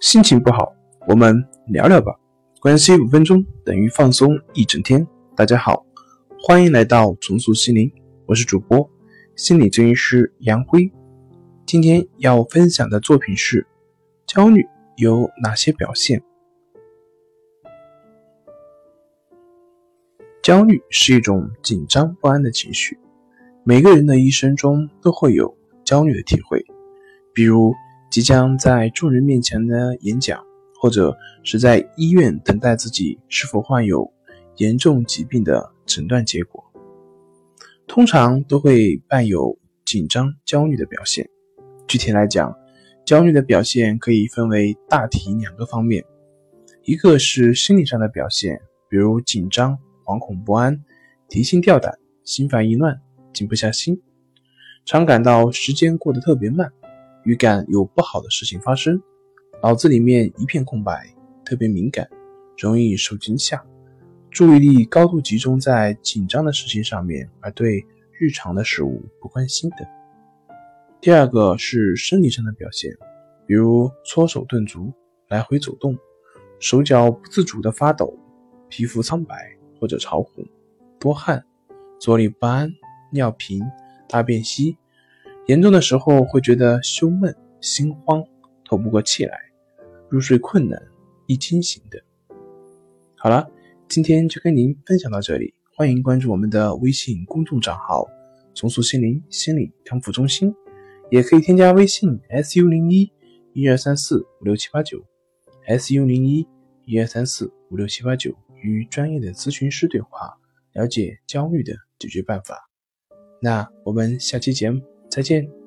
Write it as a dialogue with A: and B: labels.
A: 心情不好，我们聊聊吧。关系五分钟等于放松一整天。大家好，欢迎来到重塑心灵，我是主播心理咨询师杨辉。今天要分享的作品是：焦虑有哪些表现？焦虑是一种紧张不安的情绪，每个人的一生中都会有焦虑的体会，比如即将在众人面前的演讲，或者是在医院等待自己是否患有严重疾病的诊断结果，通常都会伴有紧张、焦虑的表现。具体来讲，焦虑的表现可以分为大体两个方面，一个是心理上的表现，比如紧张。惶恐不安、提心吊胆、心烦意乱、静不下心，常感到时间过得特别慢，预感有不好的事情发生，脑子里面一片空白，特别敏感，容易受惊吓，注意力高度集中在紧张的事情上面，而对日常的事物不关心等。第二个是生理上的表现，比如搓手顿足、来回走动，手脚不自主的发抖，皮肤苍白。或者潮红、多汗、坐立不安、尿频、大便稀，严重的时候会觉得胸闷、心慌、透不过气来、入睡困难、易惊醒等。好了，今天就跟您分享到这里，欢迎关注我们的微信公众账号“重塑心灵心理康复中心”，也可以添加微信 “su 零一一二三四五六七八九 ”，“su 零一一二三四五六七八九”。与专业的咨询师对话，了解焦虑的解决办法。那我们下期节目再见。